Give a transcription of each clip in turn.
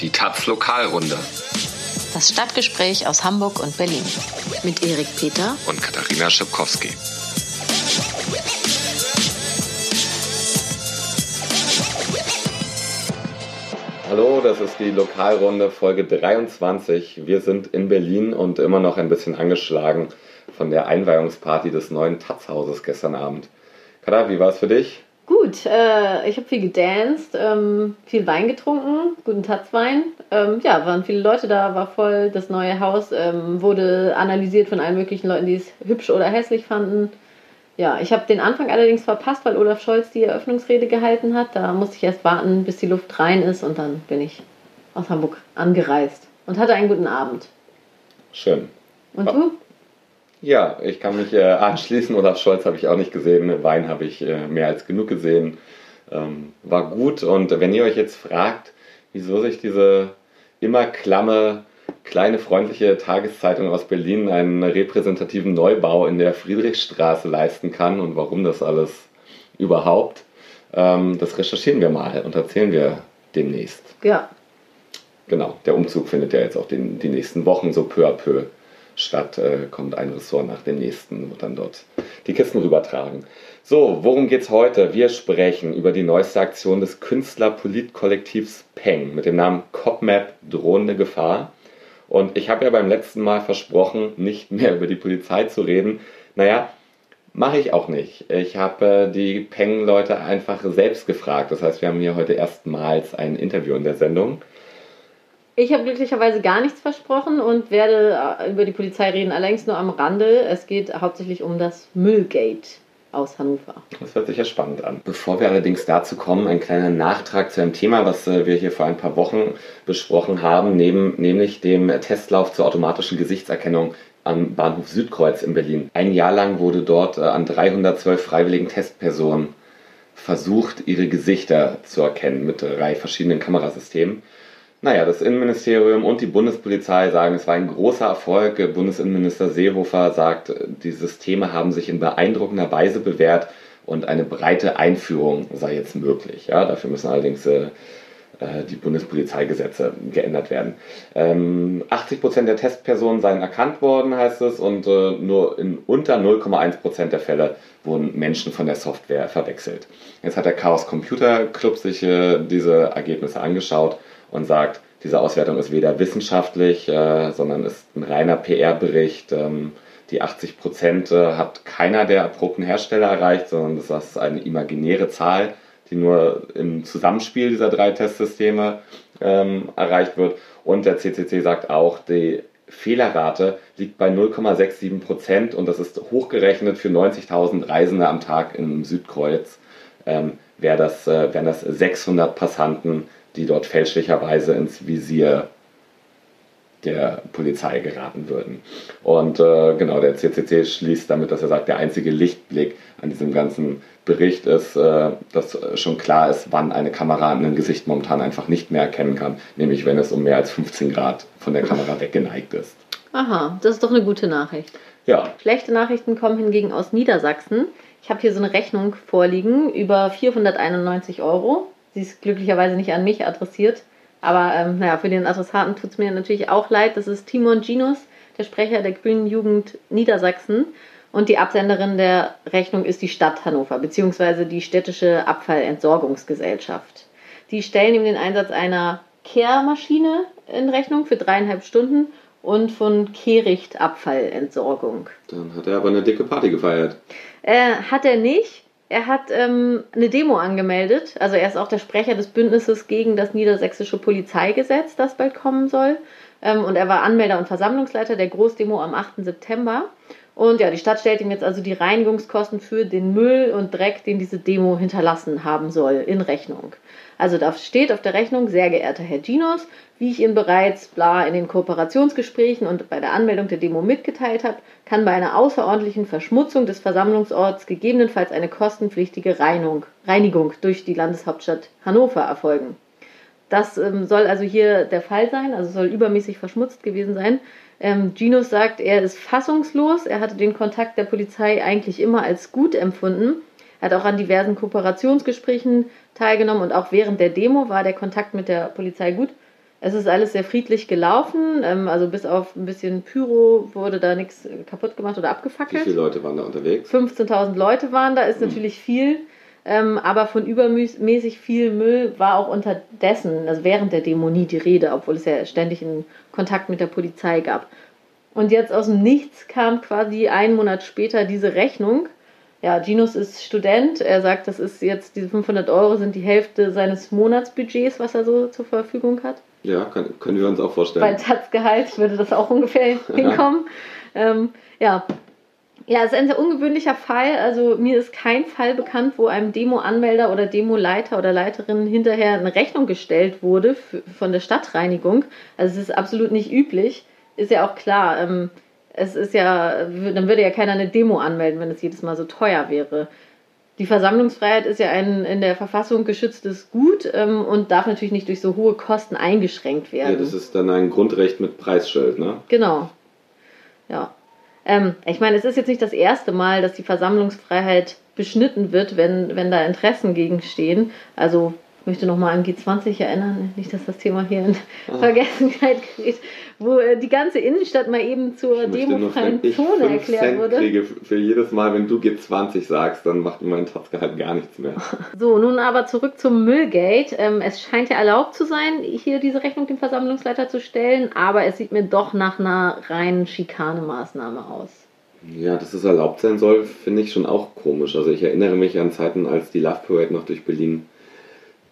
Die Taz Lokalrunde. Das Stadtgespräch aus Hamburg und Berlin. Mit Erik Peter und Katharina Schipkowski. Hallo, das ist die Lokalrunde Folge 23. Wir sind in Berlin und immer noch ein bisschen angeschlagen von der Einweihungsparty des neuen Taz-Hauses gestern Abend. Kada, wie war es für dich? Gut, äh, ich habe viel gedanced, ähm, viel Wein getrunken, guten Tatzwein. Ähm, ja, waren viele Leute da, war voll. Das neue Haus ähm, wurde analysiert von allen möglichen Leuten, die es hübsch oder hässlich fanden. Ja, ich habe den Anfang allerdings verpasst, weil Olaf Scholz die Eröffnungsrede gehalten hat. Da musste ich erst warten, bis die Luft rein ist und dann bin ich aus Hamburg angereist und hatte einen guten Abend. Schön. Und du? Ja, ich kann mich äh, anschließen. Olaf Scholz habe ich auch nicht gesehen. Wein habe ich äh, mehr als genug gesehen. Ähm, war gut. Und wenn ihr euch jetzt fragt, wieso sich diese immer klamme, kleine, freundliche Tageszeitung aus Berlin einen repräsentativen Neubau in der Friedrichstraße leisten kann und warum das alles überhaupt, ähm, das recherchieren wir mal und erzählen wir demnächst. Ja. Genau, der Umzug findet ja jetzt auch den, die nächsten Wochen so peu à peu statt, äh, kommt ein Ressort nach dem nächsten und dann dort die Kisten rübertragen. So, worum geht's heute? Wir sprechen über die neueste Aktion des Künstler-Polit-Kollektivs Peng mit dem Namen CopMap Drohende Gefahr. Und ich habe ja beim letzten Mal versprochen, nicht mehr über die Polizei zu reden. Naja, mache ich auch nicht. Ich habe äh, die Peng-Leute einfach selbst gefragt. Das heißt, wir haben hier heute erstmals ein Interview in der Sendung. Ich habe glücklicherweise gar nichts versprochen und werde äh, über die Polizei reden, allerdings nur am Rande. Es geht hauptsächlich um das Müllgate aus Hannover. Das hört sich ja spannend an. Bevor wir allerdings dazu kommen, ein kleiner Nachtrag zu einem Thema, was äh, wir hier vor ein paar Wochen besprochen haben, neben, nämlich dem Testlauf zur automatischen Gesichtserkennung am Bahnhof Südkreuz in Berlin. Ein Jahr lang wurde dort äh, an 312 freiwilligen Testpersonen versucht, ihre Gesichter zu erkennen mit drei verschiedenen Kamerasystemen. Naja, das Innenministerium und die Bundespolizei sagen, es war ein großer Erfolg. Bundesinnenminister Seehofer sagt, die Systeme haben sich in beeindruckender Weise bewährt und eine breite Einführung sei jetzt möglich. Ja, dafür müssen allerdings äh, äh die Bundespolizeigesetze geändert werden. Ähm, 80 Prozent der Testpersonen seien erkannt worden, heißt es, und äh, nur in unter 0,1 Prozent der Fälle wurden Menschen von der Software verwechselt. Jetzt hat der Chaos Computer Club sich äh, diese Ergebnisse angeschaut und sagt, diese Auswertung ist weder wissenschaftlich, äh, sondern ist ein reiner PR-Bericht. Ähm, die 80 Prozent äh, hat keiner der erprobten Hersteller erreicht, sondern das ist eine imaginäre Zahl, die nur im Zusammenspiel dieser drei Testsysteme ähm, erreicht wird. Und der CCC sagt auch, die Fehlerrate liegt bei 0,67 Prozent und das ist hochgerechnet für 90.000 Reisende am Tag im Südkreuz. Ähm, wär das, äh, wären das 600 Passanten die dort fälschlicherweise ins Visier der Polizei geraten würden. Und äh, genau, der CCC schließt damit, dass er sagt, der einzige Lichtblick an diesem ganzen Bericht ist, äh, dass schon klar ist, wann eine Kamera ein Gesicht momentan einfach nicht mehr erkennen kann, nämlich wenn es um mehr als 15 Grad von der Kamera weggeneigt ist. Aha, das ist doch eine gute Nachricht. Ja. Schlechte Nachrichten kommen hingegen aus Niedersachsen. Ich habe hier so eine Rechnung vorliegen über 491 Euro Sie ist glücklicherweise nicht an mich adressiert. Aber ähm, naja, für den Adressaten tut es mir natürlich auch leid. Das ist Timon Ginus, der Sprecher der Grünen Jugend Niedersachsen. Und die Absenderin der Rechnung ist die Stadt Hannover, beziehungsweise die städtische Abfallentsorgungsgesellschaft. Die stellen ihm den Einsatz einer Kehrmaschine in Rechnung für dreieinhalb Stunden und von Kehricht Abfallentsorgung. Dann hat er aber eine dicke Party gefeiert. Äh, hat er nicht. Er hat ähm, eine Demo angemeldet. Also er ist auch der Sprecher des Bündnisses gegen das niedersächsische Polizeigesetz, das bald kommen soll. Ähm, und er war Anmelder und Versammlungsleiter der Großdemo am 8. September. Und ja, die Stadt stellt ihm jetzt also die Reinigungskosten für den Müll und Dreck, den diese Demo hinterlassen haben soll, in Rechnung. Also da steht auf der Rechnung, sehr geehrter Herr Ginos, wie ich Ihnen bereits bla in den Kooperationsgesprächen und bei der Anmeldung der Demo mitgeteilt habe, kann bei einer außerordentlichen Verschmutzung des Versammlungsorts gegebenenfalls eine kostenpflichtige Reinigung, Reinigung durch die Landeshauptstadt Hannover erfolgen. Das ähm, soll also hier der Fall sein, also soll übermäßig verschmutzt gewesen sein. Ähm, Ginos sagt, er ist fassungslos, er hatte den Kontakt der Polizei eigentlich immer als gut empfunden. Er hat auch an diversen Kooperationsgesprächen teilgenommen und auch während der Demo war der Kontakt mit der Polizei gut. Es ist alles sehr friedlich gelaufen, ähm, also bis auf ein bisschen Pyro wurde da nichts kaputt gemacht oder Wie abgefackelt. viele Leute waren da unterwegs? 15.000 Leute waren da, ist natürlich viel, ähm, aber von übermäßig viel Müll war auch unterdessen, also während der Demo nie die Rede, obwohl es ja ständig einen Kontakt mit der Polizei gab. Und jetzt aus dem Nichts kam quasi einen Monat später diese Rechnung. Ja, Ginos ist Student. Er sagt, das ist jetzt, diese 500 Euro sind die Hälfte seines Monatsbudgets, was er so zur Verfügung hat. Ja, kann, können wir uns auch Bei vorstellen. Taz-Gehalt würde das auch ungefähr hinkommen. ähm, ja. Ja, es ist ein sehr ungewöhnlicher Fall. Also mir ist kein Fall bekannt, wo einem Demo-Anmelder oder Demo-Leiter oder Leiterin hinterher eine Rechnung gestellt wurde von der Stadtreinigung. Also es ist absolut nicht üblich. Ist ja auch klar. Ähm, es ist ja, dann würde ja keiner eine Demo anmelden, wenn es jedes Mal so teuer wäre. Die Versammlungsfreiheit ist ja ein in der Verfassung geschütztes Gut ähm, und darf natürlich nicht durch so hohe Kosten eingeschränkt werden. Ja, das ist dann ein Grundrecht mit Preisschild, ne? Genau. Ja. Ähm, ich meine, es ist jetzt nicht das erste Mal, dass die Versammlungsfreiheit beschnitten wird, wenn, wenn da Interessen gegenstehen. Also ich möchte nochmal an G20 erinnern, nicht, dass das Thema hier in Ah. Vergessenheit gerät, wo äh, die ganze Innenstadt mal eben zur demofreien Zone 5 erklärt Cent wurde. kriege für jedes Mal, wenn du G20 sagst, dann macht mein Tatzgehalt gar nichts mehr. So, nun aber zurück zum Müllgate. Ähm, es scheint ja erlaubt zu sein, hier diese Rechnung dem Versammlungsleiter zu stellen, aber es sieht mir doch nach einer reinen Schikanemaßnahme aus. Ja, dass es erlaubt sein soll, finde ich schon auch komisch. Also ich erinnere mich an Zeiten, als die Love Parade noch durch Berlin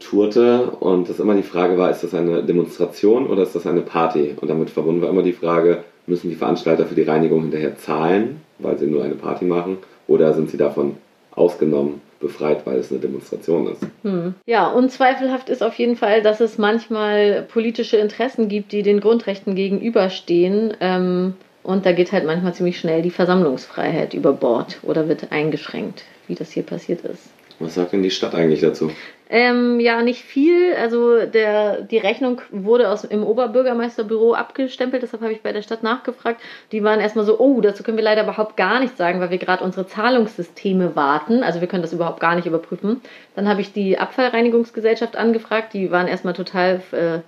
tourte und das immer die Frage war, ist das eine Demonstration oder ist das eine Party? Und damit verbunden war immer die Frage, müssen die Veranstalter für die Reinigung hinterher zahlen, weil sie nur eine Party machen, oder sind sie davon ausgenommen, befreit, weil es eine Demonstration ist? Hm. Ja, unzweifelhaft ist auf jeden Fall, dass es manchmal politische Interessen gibt, die den Grundrechten gegenüberstehen. Ähm, und da geht halt manchmal ziemlich schnell die Versammlungsfreiheit über Bord oder wird eingeschränkt, wie das hier passiert ist. Was sagt denn die Stadt eigentlich dazu? Ähm, ja, nicht viel. Also der, die Rechnung wurde aus, im Oberbürgermeisterbüro abgestempelt, deshalb habe ich bei der Stadt nachgefragt. Die waren erstmal so, oh, dazu können wir leider überhaupt gar nichts sagen, weil wir gerade unsere Zahlungssysteme warten. Also wir können das überhaupt gar nicht überprüfen. Dann habe ich die Abfallreinigungsgesellschaft angefragt, die waren erstmal total äh,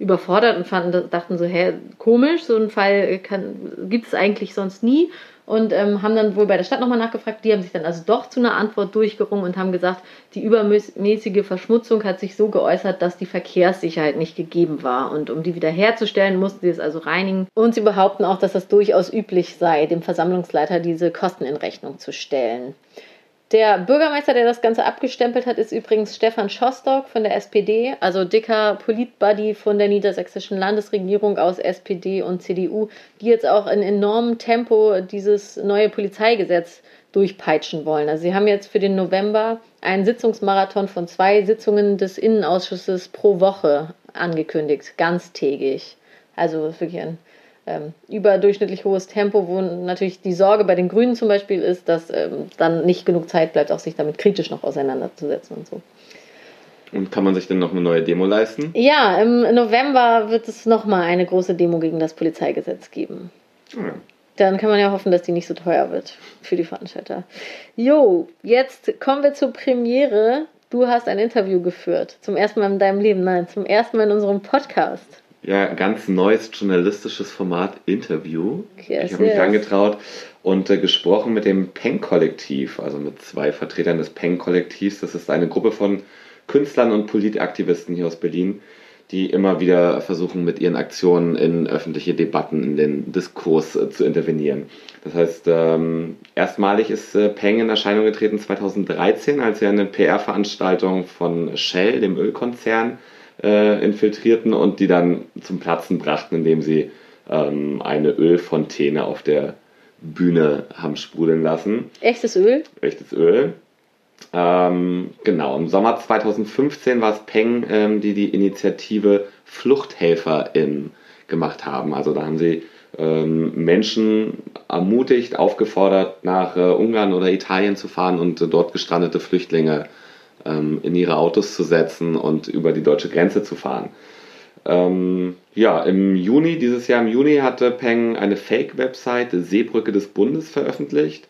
überfordert und fanden, dachten so, hä, komisch, so einen Fall gibt es eigentlich sonst nie. Und ähm, haben dann wohl bei der Stadt nochmal nachgefragt. Die haben sich dann also doch zu einer Antwort durchgerungen und haben gesagt, die übermäßige Verschmutzung hat sich so geäußert, dass die Verkehrssicherheit nicht gegeben war. Und um die wiederherzustellen, mussten sie es also reinigen. Und sie behaupten auch, dass das durchaus üblich sei, dem Versammlungsleiter diese Kosten in Rechnung zu stellen. Der Bürgermeister, der das Ganze abgestempelt hat, ist übrigens Stefan Schostock von der SPD, also dicker Politbuddy von der niedersächsischen Landesregierung aus SPD und CDU, die jetzt auch in enormem Tempo dieses neue Polizeigesetz durchpeitschen wollen. Also sie haben jetzt für den November einen Sitzungsmarathon von zwei Sitzungen des Innenausschusses pro Woche angekündigt, ganztägig. Also wirklich ein ähm, überdurchschnittlich hohes Tempo, wo natürlich die Sorge bei den Grünen zum Beispiel ist, dass ähm, dann nicht genug Zeit bleibt, auch sich damit kritisch noch auseinanderzusetzen und so. Und kann man sich denn noch eine neue Demo leisten? Ja, im November wird es nochmal eine große Demo gegen das Polizeigesetz geben. Ja. Dann kann man ja hoffen, dass die nicht so teuer wird für die Veranstalter. Jo, jetzt kommen wir zur Premiere. Du hast ein Interview geführt. Zum ersten Mal in deinem Leben. Nein, zum ersten Mal in unserem Podcast. Ja, ganz neues journalistisches Format Interview. Yes, ich habe mich yes. angetraut und äh, gesprochen mit dem Peng-Kollektiv, also mit zwei Vertretern des Peng-Kollektivs. Das ist eine Gruppe von Künstlern und Politaktivisten hier aus Berlin, die immer wieder versuchen, mit ihren Aktionen in öffentliche Debatten, in den Diskurs äh, zu intervenieren. Das heißt, ähm, erstmalig ist äh, Peng in Erscheinung getreten 2013, als sie eine PR-Veranstaltung von Shell, dem Ölkonzern, äh, infiltrierten und die dann zum Platzen brachten, indem sie ähm, eine Ölfontäne auf der Bühne haben sprudeln lassen. Echtes Öl? Echtes Öl. Ähm, genau, im Sommer 2015 war es Peng, ähm, die die Initiative FluchthelferInnen gemacht haben. Also da haben sie ähm, Menschen ermutigt, aufgefordert, nach äh, Ungarn oder Italien zu fahren und äh, dort gestrandete Flüchtlinge ähm, in ihre Autos zu setzen und über die deutsche Grenze zu fahren. Ähm, ja, im Juni, dieses Jahr im Juni hatte Peng eine Fake-Website Seebrücke des Bundes veröffentlicht.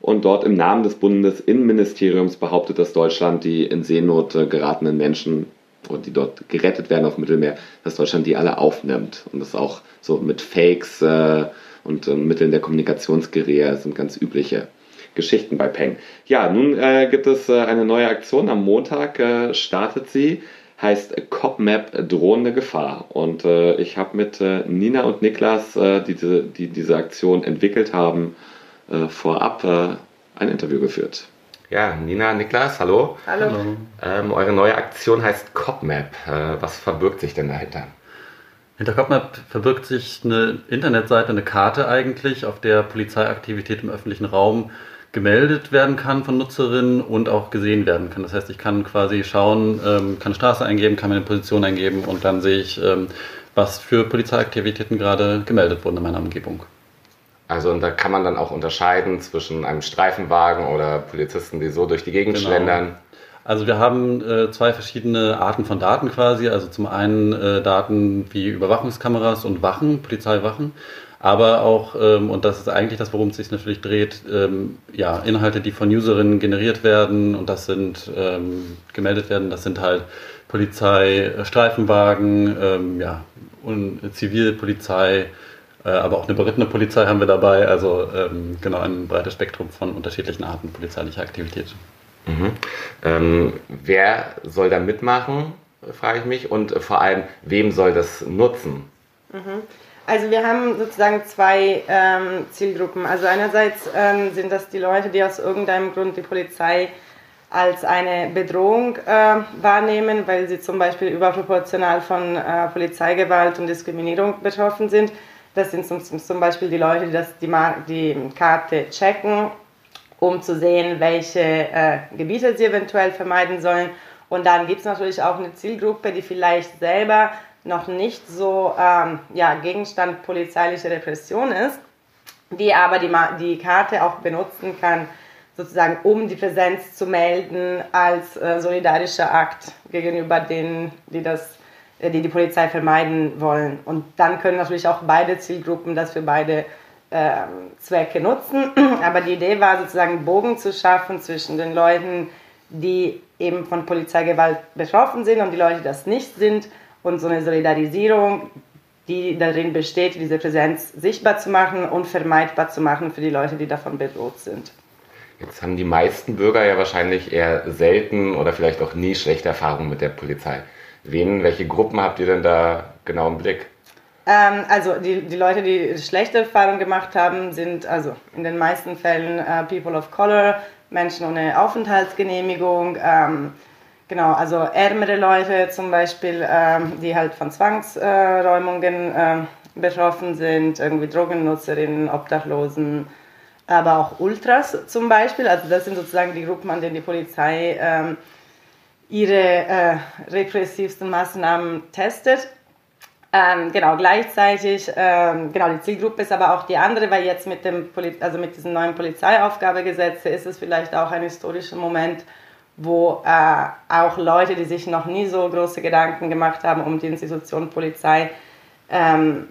Und dort im Namen des Bundesinnenministeriums behauptet, dass Deutschland die in Seenot geratenen Menschen und die dort gerettet werden auf Mittelmeer, dass Deutschland die alle aufnimmt. Und das auch so mit Fakes äh, und äh, Mitteln der Kommunikationsgeräte sind ganz übliche Geschichten bei Peng. Ja, nun äh, gibt es äh, eine neue Aktion. Am Montag äh, startet sie. Heißt CopMap drohende Gefahr. Und äh, ich habe mit äh, Nina und Niklas, äh, die, diese, die diese Aktion entwickelt haben, vorab ein Interview geführt. Ja, Nina, Niklas, hallo. Hallo. Ähm, eure neue Aktion heißt CopMap. was verbirgt sich denn dahinter? Hinter CopMap verbirgt sich eine Internetseite, eine Karte eigentlich, auf der Polizeiaktivität im öffentlichen Raum gemeldet werden kann von Nutzerinnen und auch gesehen werden kann. Das heißt, ich kann quasi schauen, ähm, kann Straße eingeben, kann meine Position eingeben und dann sehe ich, ähm, was für Polizeiaktivitäten gerade gemeldet wurden in meiner Umgebung. Also und da kann man dann auch unterscheiden zwischen einem Streifenwagen oder Polizisten, die so durch die Gegend genau. schlendern. Also wir haben äh, zwei verschiedene Arten von Daten quasi. Also zum einen äh, Daten wie Überwachungskameras und Wachen, Polizeiwachen aber auch, ähm, und das ist eigentlich das, worum es sich natürlich dreht, ähm, ja, Inhalte, die von Userinnen generiert werden und das sind ähm, gemeldet werden, das sind halt Polizei, Streifenwagen, ähm, ja, und Zivilpolizei, äh, aber auch eine berittene Polizei haben wir dabei, also ähm, genau ein breites Spektrum von unterschiedlichen Arten polizeilicher Aktivität. Mhm. Ähm, wer soll da mitmachen, frage ich mich, und vor allem, wem soll das nutzen? Mhm. Also wir haben sozusagen zwei ähm, Zielgruppen. Also einerseits ähm, sind das die Leute, die aus irgendeinem Grund die Polizei als eine Bedrohung äh, wahrnehmen, weil sie zum Beispiel überproportional von äh, Polizeigewalt und Diskriminierung betroffen sind. Das sind zum, zum Beispiel die Leute, die das, die, die Karte checken, um zu sehen, welche äh, Gebiete sie eventuell vermeiden sollen. Und dann gibt es natürlich auch eine Zielgruppe, die vielleicht selber noch nicht so ähm, ja, Gegenstand polizeilicher Repression ist, die aber die, die Karte auch benutzen kann, sozusagen um die Präsenz zu melden als äh, solidarischer Akt gegenüber denen, die das äh, die die Polizei vermeiden wollen. Und dann können natürlich auch beide Zielgruppen das für beide äh, Zwecke nutzen. Aber die Idee war sozusagen einen Bogen zu schaffen zwischen den Leuten, die eben von Polizeigewalt betroffen sind und die Leute, die das nicht sind und so eine Solidarisierung, die darin besteht, diese Präsenz sichtbar zu machen und vermeidbar zu machen für die Leute, die davon bedroht sind. Jetzt haben die meisten Bürger ja wahrscheinlich eher selten oder vielleicht auch nie schlechte Erfahrungen mit der Polizei. Wen, welche Gruppen habt ihr denn da genau im Blick? Ähm, also die, die Leute, die schlechte Erfahrungen gemacht haben, sind also in den meisten Fällen äh, People of Color, Menschen ohne Aufenthaltsgenehmigung, ähm, Genau, also ärmere Leute zum Beispiel, ähm, die halt von Zwangsräumungen äh, betroffen sind, irgendwie Drogennutzerinnen, Obdachlosen, aber auch Ultras zum Beispiel. Also das sind sozusagen die Gruppen, an denen die Polizei ähm, ihre äh, repressivsten Maßnahmen testet. Ähm, genau, gleichzeitig, ähm, genau, die Zielgruppe ist aber auch die andere, weil jetzt mit dem, Poli also mit diesem neuen Polizeiaufgabegesetz ist es vielleicht auch ein historischer Moment, wo äh, auch Leute, die sich noch nie so große Gedanken gemacht haben um die Institution Polizei, ähm,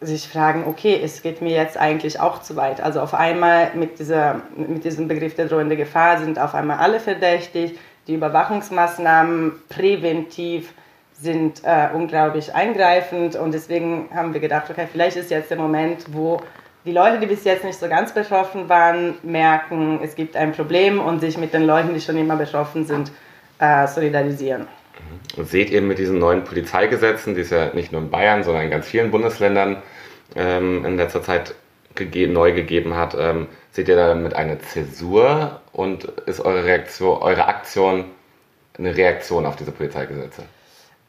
sich fragen, okay, es geht mir jetzt eigentlich auch zu weit. Also auf einmal mit, dieser, mit diesem Begriff der drohenden Gefahr sind auf einmal alle verdächtig, die Überwachungsmaßnahmen präventiv sind äh, unglaublich eingreifend und deswegen haben wir gedacht, okay, vielleicht ist jetzt der Moment, wo die Leute, die bis jetzt nicht so ganz betroffen waren, merken, es gibt ein Problem und sich mit den Leuten, die schon immer betroffen sind, äh, solidarisieren. Und seht ihr mit diesen neuen Polizeigesetzen, die es ja nicht nur in Bayern, sondern in ganz vielen Bundesländern ähm, in letzter Zeit gegeben, neu gegeben hat, ähm, seht ihr damit eine Zäsur und ist eure Reaktion, eure Aktion eine Reaktion auf diese Polizeigesetze?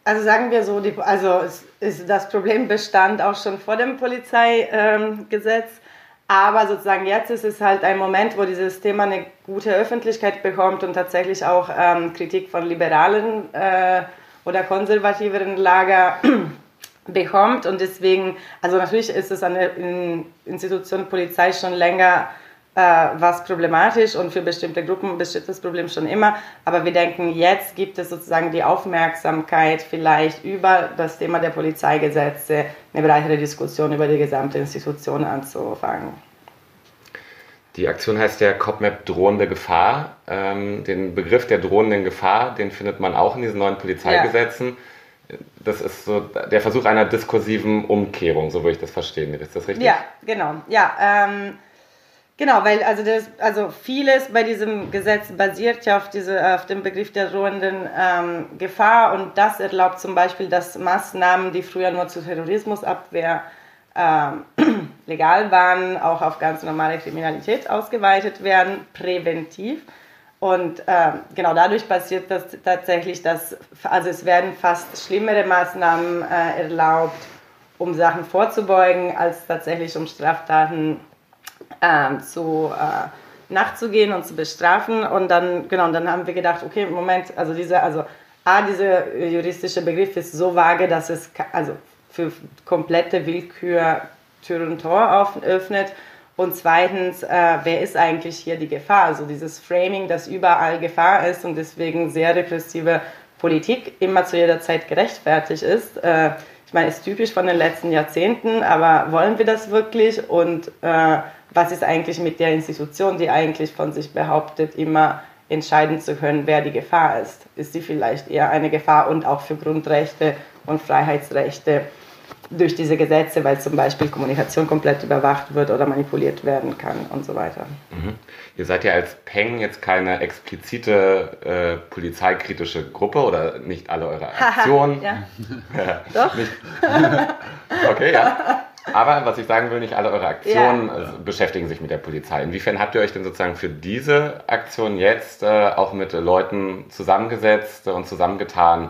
Also sagen wir so, die, also es ist, das Problem bestand auch schon vor dem Polizeigesetz. Ähm, aber sozusagen jetzt ist es halt ein Moment, wo dieses Thema eine gute Öffentlichkeit bekommt und tatsächlich auch ähm, Kritik von liberalen äh, oder konservativeren Lager bekommt. Und deswegen, also natürlich ist es an der Institution Polizei schon länger äh, was problematisch und für bestimmte Gruppen besteht das Problem schon immer. Aber wir denken, jetzt gibt es sozusagen die Aufmerksamkeit, vielleicht über das Thema der Polizeigesetze eine breitere Diskussion über die gesamte Institution anzufangen. Die Aktion heißt ja CopMap drohende Gefahr. Ähm, den Begriff der drohenden Gefahr, den findet man auch in diesen neuen Polizeigesetzen. Ja. Das ist so der Versuch einer diskursiven Umkehrung, so würde ich das verstehen. Ist das richtig? Ja, genau. Ja, ähm, genau, weil also, das, also vieles bei diesem Gesetz basiert ja auf, diese, auf dem Begriff der drohenden ähm, Gefahr und das erlaubt zum Beispiel, dass Maßnahmen, die früher nur zur Terrorismusabwehr ähm, legal waren, auch auf ganz normale Kriminalität ausgeweitet werden, präventiv. Und ähm, genau dadurch passiert das tatsächlich, dass also es werden fast schlimmere Maßnahmen äh, erlaubt, um Sachen vorzubeugen, als tatsächlich um Straftaten äh, zu äh, nachzugehen und zu bestrafen. Und dann genau, und dann haben wir gedacht, okay, Moment, also diese also A, dieser juristische Begriff ist so vage, dass es also für komplette Willkür Tür und Tor öffnet. Und zweitens, äh, wer ist eigentlich hier die Gefahr? Also dieses Framing, dass überall Gefahr ist und deswegen sehr repressive Politik immer zu jeder Zeit gerechtfertigt ist. Äh, ich meine, ist typisch von den letzten Jahrzehnten, aber wollen wir das wirklich? Und äh, was ist eigentlich mit der Institution, die eigentlich von sich behauptet, immer entscheiden zu können, wer die Gefahr ist? Ist sie vielleicht eher eine Gefahr und auch für Grundrechte und Freiheitsrechte? durch diese Gesetze, weil zum Beispiel Kommunikation komplett überwacht wird oder manipuliert werden kann und so weiter. Mhm. Ihr seid ja als Peng jetzt keine explizite äh, polizeikritische Gruppe oder nicht alle eure Aktionen. ja. Doch. okay, ja. Aber was ich sagen will, nicht alle eure Aktionen ja. also, beschäftigen sich mit der Polizei. Inwiefern habt ihr euch denn sozusagen für diese Aktion jetzt äh, auch mit Leuten zusammengesetzt und zusammengetan,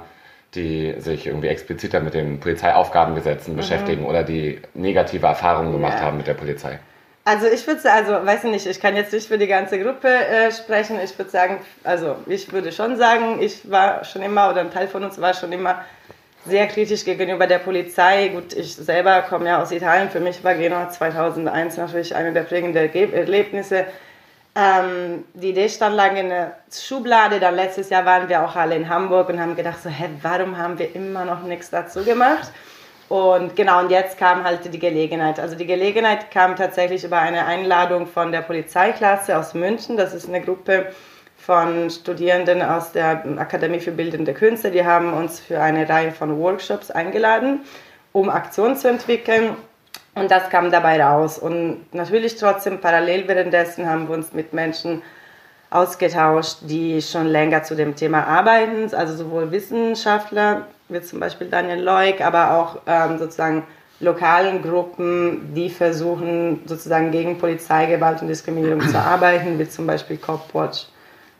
die sich irgendwie expliziter mit den Polizeiaufgabengesetzen mhm. beschäftigen oder die negative Erfahrungen gemacht ja. haben mit der Polizei? Also ich würde sagen, also weiß ich nicht, ich kann jetzt nicht für die ganze Gruppe äh, sprechen. Ich würde sagen, also ich würde schon sagen, ich war schon immer oder ein Teil von uns war schon immer sehr kritisch gegenüber der Polizei. Gut, ich selber komme ja aus Italien. Für mich war Genua 2001 natürlich eine der prägenden Erlebnisse. Ähm, die Idee stand lange in der Schublade. Dann letztes Jahr waren wir auch alle in Hamburg und haben gedacht, so, hä, warum haben wir immer noch nichts dazu gemacht? Und genau, und jetzt kam halt die Gelegenheit. Also die Gelegenheit kam tatsächlich über eine Einladung von der Polizeiklasse aus München. Das ist eine Gruppe von Studierenden aus der Akademie für Bildende Künste. Die haben uns für eine Reihe von Workshops eingeladen, um Aktionen zu entwickeln. Und das kam dabei raus. Und natürlich trotzdem parallel währenddessen haben wir uns mit Menschen ausgetauscht, die schon länger zu dem Thema arbeiten, also sowohl Wissenschaftler wie zum Beispiel Daniel Leuk, aber auch ähm, sozusagen lokalen Gruppen, die versuchen sozusagen gegen Polizeigewalt und Diskriminierung zu arbeiten, wie zum Beispiel Copwatch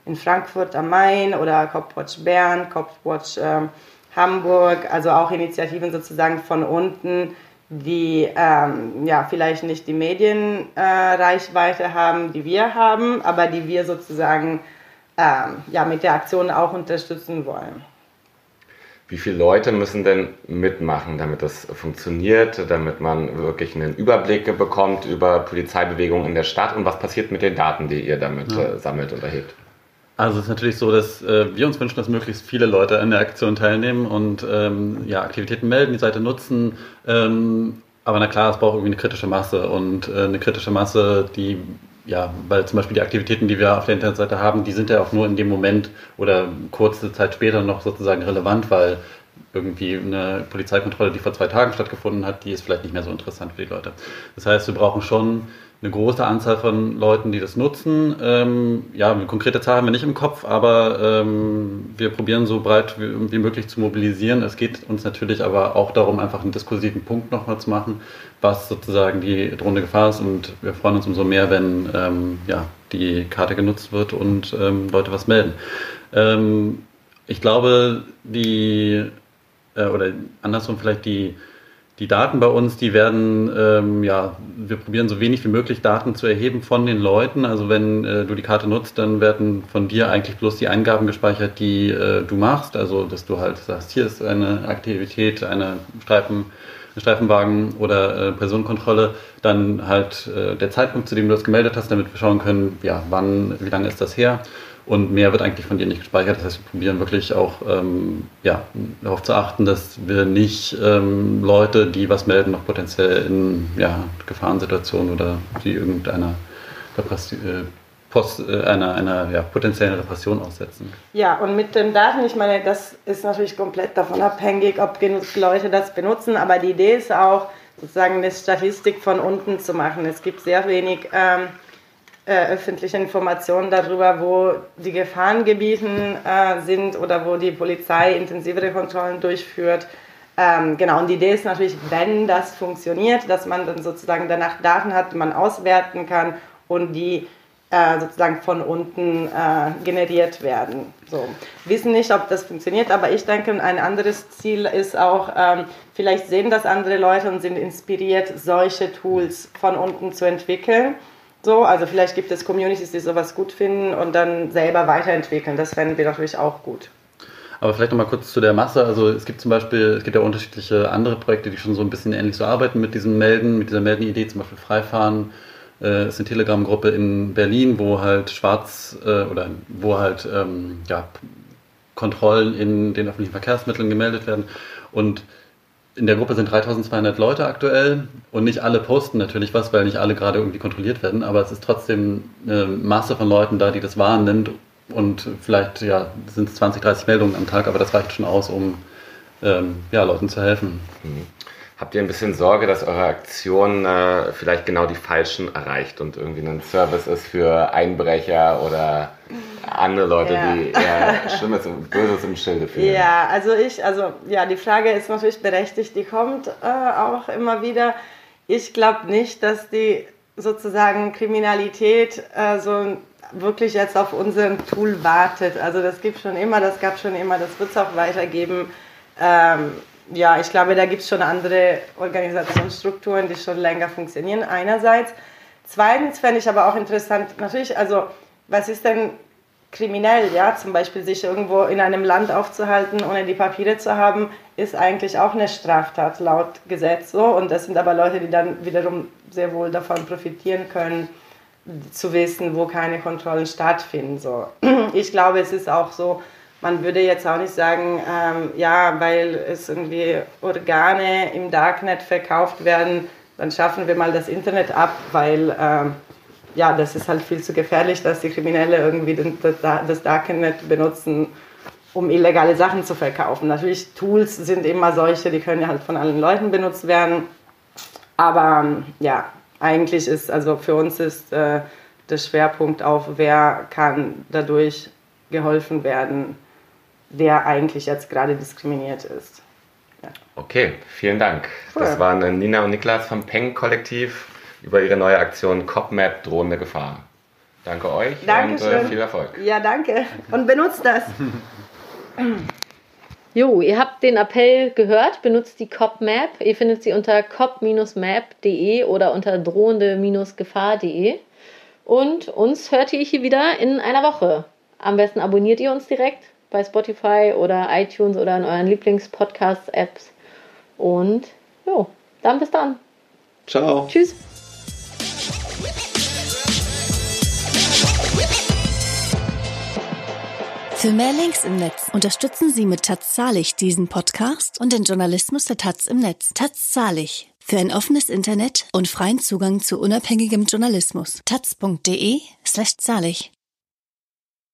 in Frankfurt am Main oder Copwatch Bern, Copwatch äh, Hamburg, also auch Initiativen sozusagen von unten, die ähm, ja, vielleicht nicht die Medienreichweite äh, haben, die wir haben, aber die wir sozusagen ähm, ja, mit der Aktion auch unterstützen wollen. Wie viele Leute müssen denn mitmachen, damit das funktioniert, damit man wirklich einen Überblick bekommt über Polizeibewegungen in der Stadt und was passiert mit den Daten, die ihr damit ja. äh, sammelt und erhebt? Also es ist natürlich so, dass äh, wir uns wünschen, dass möglichst viele Leute an der Aktion teilnehmen und ähm, ja, Aktivitäten melden, die Seite nutzen. Ähm, aber na klar, es braucht irgendwie eine kritische Masse und äh, eine kritische Masse, die ja, weil zum Beispiel die Aktivitäten, die wir auf der Internetseite haben, die sind ja auch nur in dem Moment oder kurze Zeit später noch sozusagen relevant, weil irgendwie eine Polizeikontrolle, die vor zwei Tagen stattgefunden hat, die ist vielleicht nicht mehr so interessant für die Leute. Das heißt, wir brauchen schon eine große Anzahl von Leuten, die das nutzen. Ähm, ja, eine konkrete Zahl haben wir nicht im Kopf, aber ähm, wir probieren so breit wie, wie, möglich zu mobilisieren. Es geht uns natürlich aber auch darum, einfach einen diskursiven Punkt nochmal zu machen, was sozusagen die drohende Gefahr ist. Und wir freuen uns umso mehr, wenn ähm, ja, die Karte genutzt wird und ähm, Leute was melden. Ähm, ich glaube, die, äh, oder andersrum vielleicht die, die Daten bei uns, die werden, ähm, ja, wir probieren so wenig wie möglich Daten zu erheben von den Leuten. Also wenn äh, du die Karte nutzt, dann werden von dir eigentlich bloß die Eingaben gespeichert, die äh, du machst. Also dass du halt sagst, hier ist eine Aktivität, eine Streifen, ein Streifenwagen oder äh, Personenkontrolle. Dann halt äh, der Zeitpunkt, zu dem du das gemeldet hast, damit wir schauen können, ja, wann, wie lange ist das her und mehr wird eigentlich von dir nicht gespeichert. Das heißt, wir probieren wirklich auch ähm, ja, darauf zu achten, dass wir nicht ähm, Leute, die was melden, noch potenziell in ja, Gefahrensituationen oder die irgendeiner Repression, äh, äh, einer, einer ja, potenziellen Repression aussetzen. Ja, und mit den Daten, ich meine, das ist natürlich komplett davon abhängig, ob genug Leute das benutzen, aber die Idee ist auch, sozusagen eine Statistik von unten zu machen. Es gibt sehr wenig ähm, äh, öffentliche Informationen darüber, wo die Gefahrengebieten äh, sind oder wo die Polizei intensivere Kontrollen durchführt. Ähm, genau, und die Idee ist natürlich, wenn das funktioniert, dass man dann sozusagen danach Daten hat, die man auswerten kann und die äh, sozusagen von unten äh, generiert werden. So. Wissen nicht, ob das funktioniert, aber ich denke, ein anderes Ziel ist auch, ähm, vielleicht sehen das andere Leute und sind inspiriert, solche Tools von unten zu entwickeln. So, also vielleicht gibt es Communities, die sowas gut finden und dann selber weiterentwickeln. Das fänden wir natürlich auch gut. Aber vielleicht nochmal kurz zu der Masse. Also es gibt zum Beispiel, es gibt ja unterschiedliche andere Projekte, die schon so ein bisschen ähnlich so arbeiten mit diesem Melden, mit dieser Meldenidee, zum Beispiel Freifahren äh, ist eine Telegram-Gruppe in Berlin, wo halt schwarz äh, oder wo halt ähm, ja, Kontrollen in den öffentlichen Verkehrsmitteln gemeldet werden. Und in der Gruppe sind 3200 Leute aktuell und nicht alle posten natürlich was, weil nicht alle gerade irgendwie kontrolliert werden, aber es ist trotzdem eine Masse von Leuten da, die das wahrnimmt und vielleicht ja, sind es 20, 30 Meldungen am Tag, aber das reicht schon aus, um ähm, ja, Leuten zu helfen. Mhm. Habt ihr ein bisschen Sorge, dass eure Aktion äh, vielleicht genau die Falschen erreicht und irgendwie ein Service ist für Einbrecher oder andere Leute, ja. die eher Schlimmes und Böses im Schilde führen? Ja, also ich, also ja, die Frage ist natürlich berechtigt, die kommt äh, auch immer wieder. Ich glaube nicht, dass die sozusagen Kriminalität äh, so wirklich jetzt auf unseren Tool wartet. Also das gibt schon immer, das gab schon immer, das wird es auch weitergeben. Ähm, ja, ich glaube, da gibt es schon andere Organisationsstrukturen, die schon länger funktionieren, einerseits. Zweitens fände ich aber auch interessant, natürlich, also was ist denn kriminell, ja, zum Beispiel sich irgendwo in einem Land aufzuhalten, ohne die Papiere zu haben, ist eigentlich auch eine Straftat laut Gesetz so. Und das sind aber Leute, die dann wiederum sehr wohl davon profitieren können, zu wissen, wo keine Kontrollen stattfinden. So. Ich glaube, es ist auch so, man würde jetzt auch nicht sagen, ähm, ja, weil es irgendwie Organe im Darknet verkauft werden, dann schaffen wir mal das Internet ab, weil ähm, ja, das ist halt viel zu gefährlich, dass die Kriminelle irgendwie das Darknet benutzen, um illegale Sachen zu verkaufen. Natürlich, Tools sind immer solche, die können ja halt von allen Leuten benutzt werden. Aber ähm, ja, eigentlich ist, also für uns ist äh, der Schwerpunkt auf, wer kann dadurch geholfen werden, der eigentlich jetzt gerade diskriminiert ist. Ja. Okay, vielen Dank. Cool. Das waren Nina und Niklas vom Peng-Kollektiv über ihre neue Aktion CopMap Drohende Gefahr. Danke euch Dankeschön. und äh, viel Erfolg. Ja, danke. Und benutzt das. Jo, ihr habt den Appell gehört, benutzt die CopMap. Ihr findet sie unter cop-map.de oder unter drohende-gefahr.de. Und uns hört ihr hier wieder in einer Woche. Am besten abonniert ihr uns direkt bei Spotify oder iTunes oder in euren Lieblings-Podcast-Apps. Und jo, dann bis dann. Ciao. Tschüss. Für mehr Links im Netz unterstützen Sie mit Taz Zahlig diesen Podcast und den Journalismus der Taz im Netz. Taz Zahlig. Für ein offenes Internet und freien Zugang zu unabhängigem Journalismus. taz.de slash zahlig.